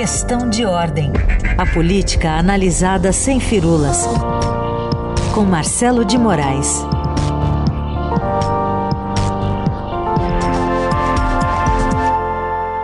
Questão de ordem. A política analisada sem firulas. Com Marcelo de Moraes.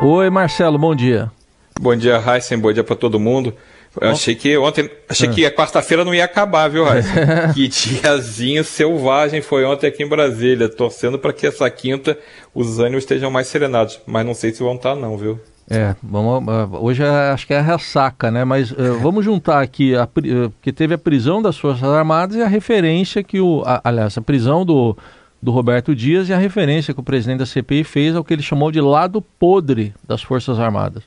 Oi, Marcelo, bom dia. Bom dia, Heisen, bom dia para todo mundo. Eu achei que ontem, achei ah. que a quarta-feira não ia acabar, viu, Heisen? que diazinho selvagem foi ontem aqui em Brasília, torcendo para que essa quinta os ânimos estejam mais serenados, mas não sei se vão estar tá, não, viu? É, vamos, hoje é, acho que é a ressaca, né? Mas uh, vamos juntar aqui, a, uh, que teve a prisão das Forças Armadas e a referência que o. A, aliás, a prisão do do Roberto Dias e a referência que o presidente da CPI fez ao que ele chamou de lado podre das Forças Armadas.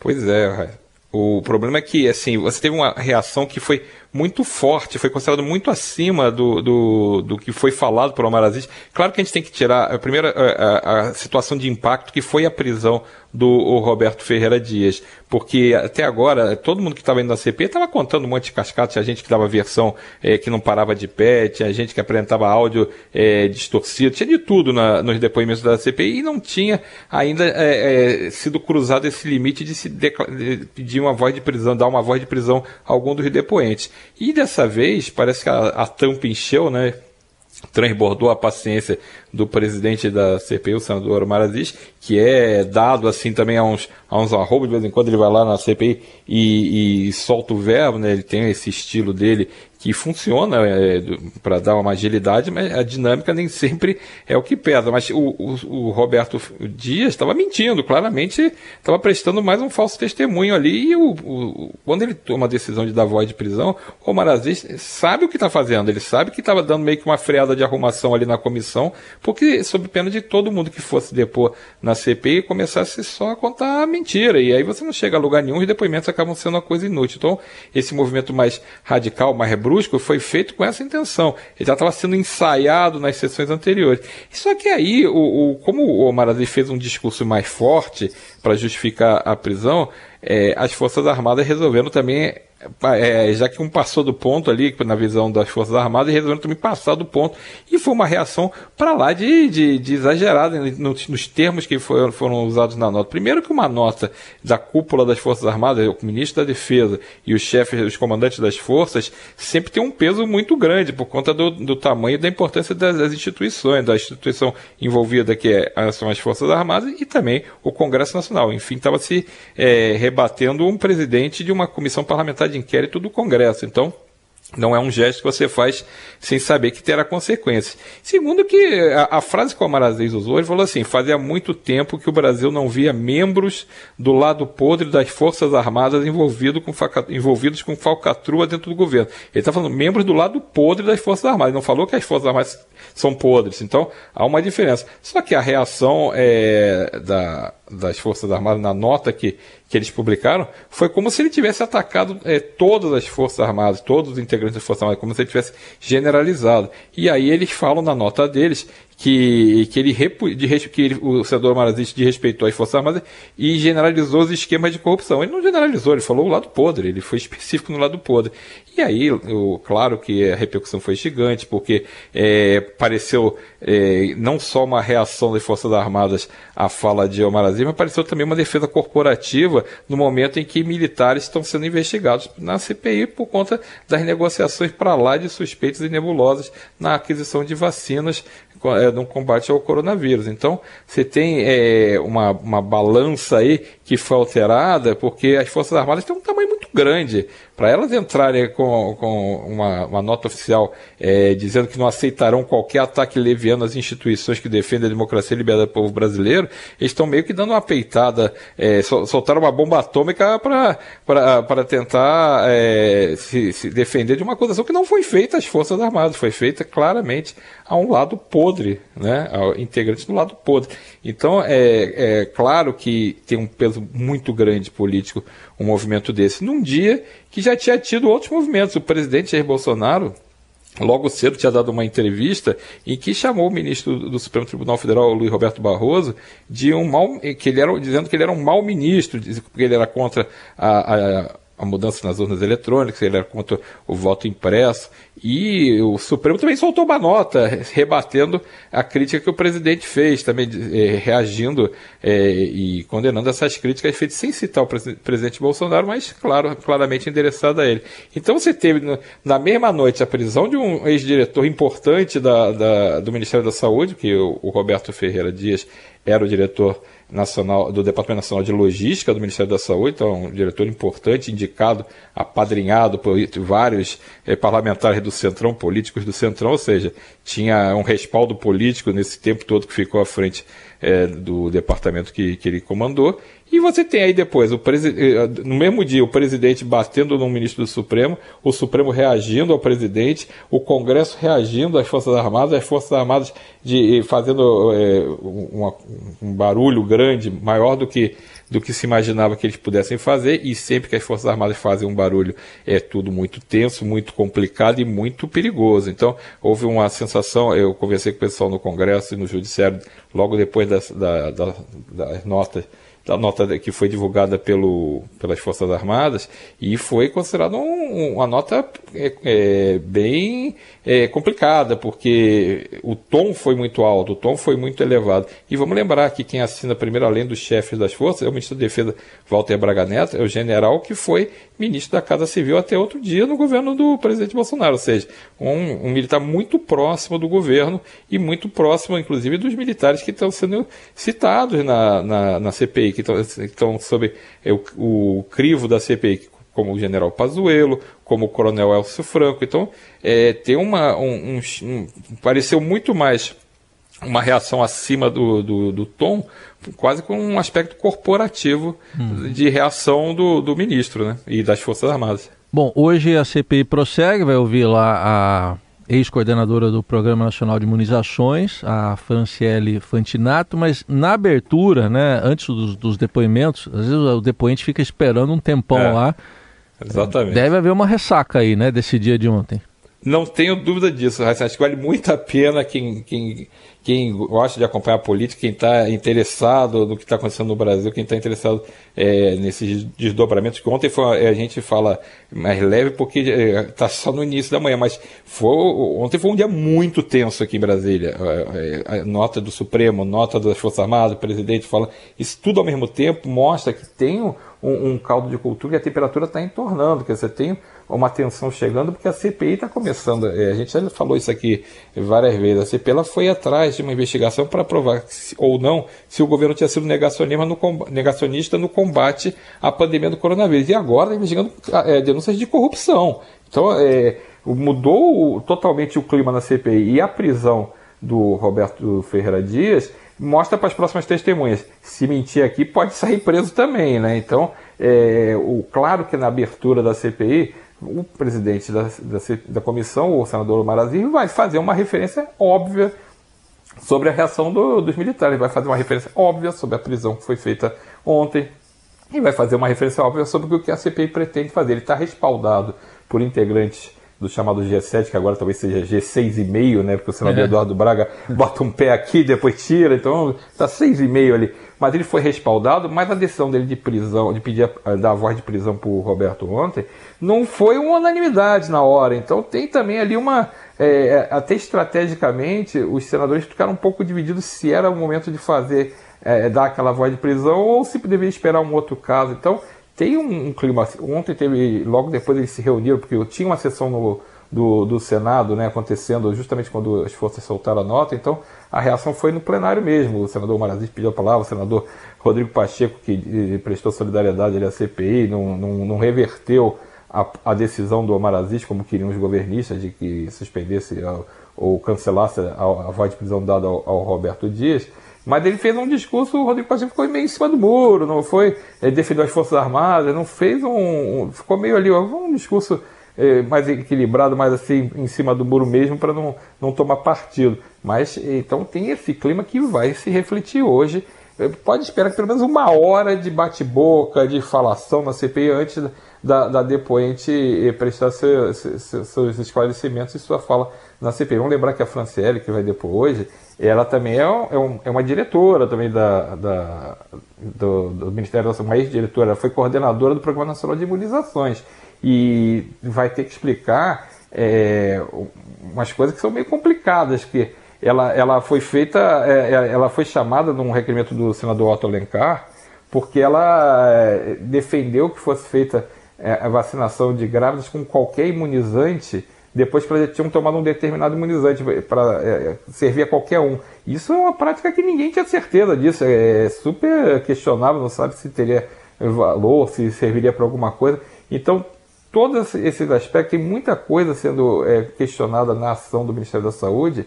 Pois é, o problema é que assim você teve uma reação que foi muito forte, foi considerado muito acima do, do, do que foi falado por Omar Aziz. Claro que a gente tem que tirar a primeira a, a, a situação de impacto que foi a prisão do Roberto Ferreira Dias, porque até agora todo mundo que estava indo na CP estava contando um monte de cascatas, tinha gente que dava versão é, que não parava de pé, tinha gente que apresentava áudio é, distorcido, tinha de tudo na, nos depoimentos da CPI e não tinha ainda é, sido cruzado esse limite de se de pedir uma voz de prisão, dar uma voz de prisão a algum dos depoentes. E dessa vez, parece que a, a tampa encheu, né? transbordou a paciência do presidente da CPI, o senador Omar Aziz, que é dado assim também a uns, a uns arrobos, de vez em quando ele vai lá na CPI e, e solta o verbo, né? ele tem esse estilo dele que funciona é, para dar uma agilidade, mas a dinâmica nem sempre é o que pesa. Mas o, o, o Roberto Dias estava mentindo, claramente estava prestando mais um falso testemunho ali. E o, quando ele toma a decisão de dar voz de prisão, o Omar Aziz sabe o que está fazendo, ele sabe que estava dando meio que uma freada de arrumação ali na comissão, porque sob pena de todo mundo que fosse depor na CPI começasse só a contar mentira. E aí você não chega a lugar nenhum, os depoimentos acabam sendo uma coisa inútil. Então, esse movimento mais radical, mais brusco, foi feito com essa intenção. Ele já estava sendo ensaiado nas sessões anteriores. Só que aí, o, o como o Omar fez um discurso mais forte para justificar a prisão, é, as Forças Armadas resolveram também é, já que um passou do ponto ali, na visão das Forças Armadas, e resolveram também passar do ponto. E foi uma reação para lá de, de, de exagerada nos, nos, termos que foram, foram usados na nota. Primeiro que uma nota da cúpula das Forças Armadas, o ministro da Defesa e os chefes, os comandantes das forças, sempre tem um peso muito grande por conta do, do tamanho e da importância das, das, instituições, da instituição envolvida que é, são as Forças Armadas e também o Congresso Nacional. Enfim, estava se é, rebatendo um presidente de uma comissão parlamentar de inquérito do Congresso. Então, não é um gesto que você faz sem saber que terá consequências. Segundo que a, a frase que o Amarazes usou, ele falou assim, fazia muito tempo que o Brasil não via membros do lado podre das Forças Armadas envolvido com faca, envolvidos com falcatrua dentro do governo. Ele está falando membros do lado podre das Forças Armadas. Ele não falou que as Forças Armadas são podres. Então, há uma diferença. Só que a reação é, da, das Forças Armadas na nota que, que eles publicaram foi como se ele tivesse atacado é, todas as Forças Armadas, todos os integrantes das Forças Armadas, como se ele tivesse generalizado. E aí eles falam na nota deles que, que, ele, de, que ele, o senador Marazzi desrespeitou as Forças Armadas e generalizou os esquemas de corrupção. Ele não generalizou, ele falou o lado podre, ele foi específico no lado podre. E aí, claro que a repercussão foi gigante, porque é, pareceu é, não só uma reação das Forças Armadas à fala de Omar Aziz, mas pareceu também uma defesa corporativa no momento em que militares estão sendo investigados na CPI por conta das negociações para lá de suspeitos e nebulosas na aquisição de vacinas no combate ao coronavírus. Então, você tem é, uma, uma balança aí que foi alterada porque as Forças Armadas têm um tamanho muito grande. Para elas entrarem com, com uma, uma nota oficial é, dizendo que não aceitarão qualquer ataque leviano às instituições que defendem a democracia e a liberdade do povo brasileiro, eles estão meio que dando uma peitada, é, soltaram uma bomba atômica para tentar é, se, se, defender de uma acusação que não foi feita às Forças Armadas, foi feita claramente a um lado podre, né, integrantes do lado podre. Então, é, é claro que tem um peso muito grande político um movimento desse, num dia que já tinha tido outros movimentos. O presidente Jair Bolsonaro, logo cedo, tinha dado uma entrevista em que chamou o ministro do Supremo Tribunal Federal, Luiz Roberto Barroso, de um mal, que ele era, dizendo que ele era um mau ministro, porque ele era contra a, a a mudança nas urnas eletrônicas, ele era contra o voto impresso, e o Supremo também soltou uma nota rebatendo a crítica que o presidente fez, também é, reagindo é, e condenando essas críticas feitas sem citar o presidente Bolsonaro, mas claro, claramente endereçada a ele. Então você teve na mesma noite a prisão de um ex-diretor importante da, da, do Ministério da Saúde, que o, o Roberto Ferreira Dias era o diretor nacional do Departamento Nacional de Logística do Ministério da Saúde, então um diretor importante, indicado, apadrinhado por vários eh, parlamentares do Centrão, políticos do Centrão, ou seja, tinha um respaldo político nesse tempo todo que ficou à frente eh, do departamento que, que ele comandou, e você tem aí depois, eh, no mesmo dia, o presidente batendo no ministro do Supremo, o Supremo reagindo ao presidente, o Congresso reagindo às Forças Armadas, as Forças Armadas de, fazendo é, uma, um barulho grande, maior do que, do que se imaginava que eles pudessem fazer, e sempre que as Forças Armadas fazem um barulho é tudo muito tenso, muito complicado e muito perigoso. Então, houve uma sensação, eu conversei com o pessoal no Congresso e no Judiciário, logo depois das, da, da, das notas da nota que foi divulgada pelo, pelas Forças Armadas e foi considerada um, uma nota é, é, bem é, complicada, porque o tom foi muito alto, o tom foi muito elevado. E vamos lembrar que quem assina primeiro, além dos chefes das forças, é o ministro da Defesa Walter Braga Neto, é o general que foi ministro da Casa Civil até outro dia no governo do presidente Bolsonaro, ou seja, um, um militar muito próximo do governo e muito próximo, inclusive, dos militares que estão sendo citados na, na, na CPI, que estão, sob é, o, o crivo da CPI, como o general Pazuello, como o coronel Elcio Franco. Então, é, tem uma. Um, um, um, pareceu muito mais uma reação acima do, do, do, tom, quase com um aspecto corporativo hum. de reação do, do ministro né, e das Forças Armadas. Bom, hoje a CPI prossegue, vai ouvir lá a ex-coordenadora do Programa Nacional de Imunizações, a Franciele Fantinato, mas na abertura, né, antes dos, dos depoimentos, às vezes o depoente fica esperando um tempão é, lá. Exatamente. Deve haver uma ressaca aí, né, desse dia de ontem. Não tenho dúvida disso, Acho que vale muito a pena quem, quem, quem gosta de acompanhar a política, quem está interessado no que está acontecendo no Brasil, quem está interessado é, nesses desdobramentos, que ontem foi, a gente fala mais leve porque está é, só no início da manhã, mas foi, ontem foi um dia muito tenso aqui em Brasília. A, a, a nota do Supremo, nota das Forças Armadas, o presidente fala, isso tudo ao mesmo tempo mostra que tem um, um caldo de cultura e a temperatura está entornando, que você tem uma tensão chegando, porque a CPI está começando. É, a gente já falou isso aqui várias vezes. A CPI ela foi atrás de uma investigação para provar se, ou não se o governo tinha sido negacionista no, negacionista no combate à pandemia do coronavírus. E agora está investigando é, denúncias de corrupção. Então, é, mudou totalmente o clima na CPI e a prisão do Roberto Ferreira Dias mostra para as próximas testemunhas. Se mentir aqui, pode sair preso também, né? Então, é, o, claro que na abertura da CPI o presidente da, da, da comissão, o senador Marazinho, vai fazer uma referência óbvia sobre a reação do, dos militares, vai fazer uma referência óbvia sobre a prisão que foi feita ontem e vai fazer uma referência óbvia sobre o que a CPI pretende fazer. Ele está respaldado por integrantes do chamado G7, que agora talvez seja G6,5, né? Porque o senador é. Eduardo Braga bota um pé aqui, depois tira, então está 6,5 ali. Mas ele foi respaldado, mas a decisão dele de prisão, de pedir a, dar a voz de prisão para o Roberto ontem, não foi uma unanimidade na hora. Então tem também ali uma. É, até estrategicamente, os senadores ficaram um pouco divididos se era o momento de fazer, é, dar aquela voz de prisão ou se deveria esperar um outro caso. Então tem um, um clima. Assim, ontem teve, logo depois eles se reuniram, porque tinha uma sessão no, do, do Senado né, acontecendo justamente quando as forças soltaram a nota, então a reação foi no plenário mesmo. O senador Marazis pediu a palavra, o senador Rodrigo Pacheco, que eh, prestou solidariedade à CPI, não, não, não reverteu a, a, decisão do Amarazis, como queriam os governistas, de que suspendesse a, ou cancelasse a, a voz de prisão dada ao, ao Roberto Dias. Mas ele fez um discurso, o Rodrigo Pacheco ficou meio em cima do muro, não foi? Ele defendeu as Forças Armadas, não fez um. ficou meio ali, um discurso é, mais equilibrado, mais assim, em cima do muro mesmo, para não, não tomar partido. Mas então tem esse clima que vai se refletir hoje. É, pode esperar pelo menos uma hora de bate-boca, de falação na CPI antes da, da depoente prestar seu, seu, seus esclarecimentos e sua fala na CPI. Vamos lembrar que a Franciele, que vai depor hoje, ela também é, um, é, uma diretora também da, da do, do, Ministério da Saúde, uma ex-diretora, ela foi coordenadora do Programa Nacional de Imunizações e vai ter que explicar é, umas coisas que são meio complicadas, que ela, ela foi feita, é, é, ela foi chamada num requerimento do senador Otto Alencar, porque ela é, defendeu que fosse feita é, a vacinação de grávidas com qualquer imunizante depois que elas tinham tomado um determinado imunizante para é, servir a qualquer um. Isso é uma prática que ninguém tinha certeza disso, é super questionável, não sabe se teria valor, se serviria para alguma coisa. Então, todos esses aspectos, tem muita coisa sendo é, questionada na ação do Ministério da Saúde,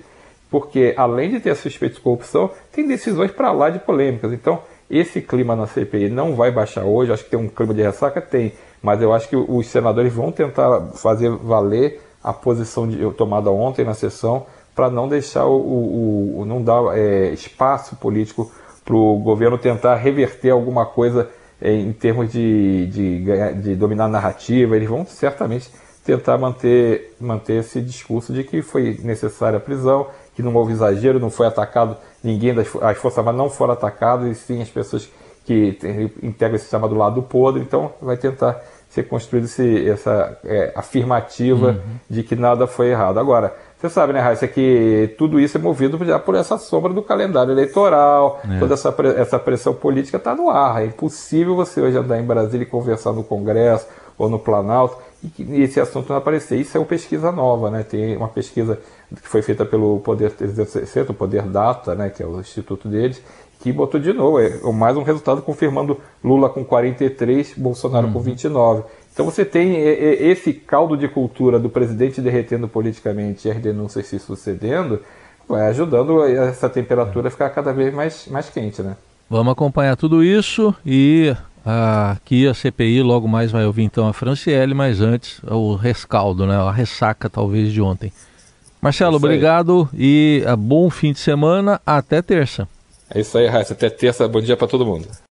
porque além de ter suspeita de corrupção, tem decisões para lá de polêmicas. Então, esse clima na CPI não vai baixar hoje, acho que tem um clima de ressaca, tem, mas eu acho que os senadores vão tentar fazer valer a posição de, tomada ontem na sessão para não deixar o, o, o não dar é, espaço político para o governo tentar reverter alguma coisa é, em termos de, de, de dominar a narrativa. Eles vão certamente tentar manter, manter esse discurso de que foi necessária a prisão, que não houve exagero, não foi atacado ninguém das as forças armadas não foram atacadas, e sim as pessoas que integram esse chamado lado podre. Então vai tentar ser construída essa é, afirmativa uhum. de que nada foi errado. Agora, você sabe, né, Raíssa, que tudo isso é movido já por essa sombra do calendário eleitoral, é. toda essa, essa pressão política está no ar. É impossível você hoje andar em Brasília e conversar no Congresso ou no Planalto e esse assunto não aparecer. Isso é uma pesquisa nova, né? Tem uma pesquisa que foi feita pelo Poder 360, o Poder Data, né, que é o instituto deles, que botou de novo, é mais um resultado confirmando Lula com 43, Bolsonaro uhum. com 29. Então você tem esse caldo de cultura do presidente derretendo politicamente e as denúncias se sucedendo, vai ajudando essa temperatura a ficar cada vez mais, mais quente, né? Vamos acompanhar tudo isso e aqui a CPI logo mais vai ouvir então a Franciele, mas antes o rescaldo, né? A ressaca talvez de ontem. Marcelo, obrigado e bom fim de semana. Até terça. É isso aí, Raíssa. Até terça. Bom dia para todo mundo.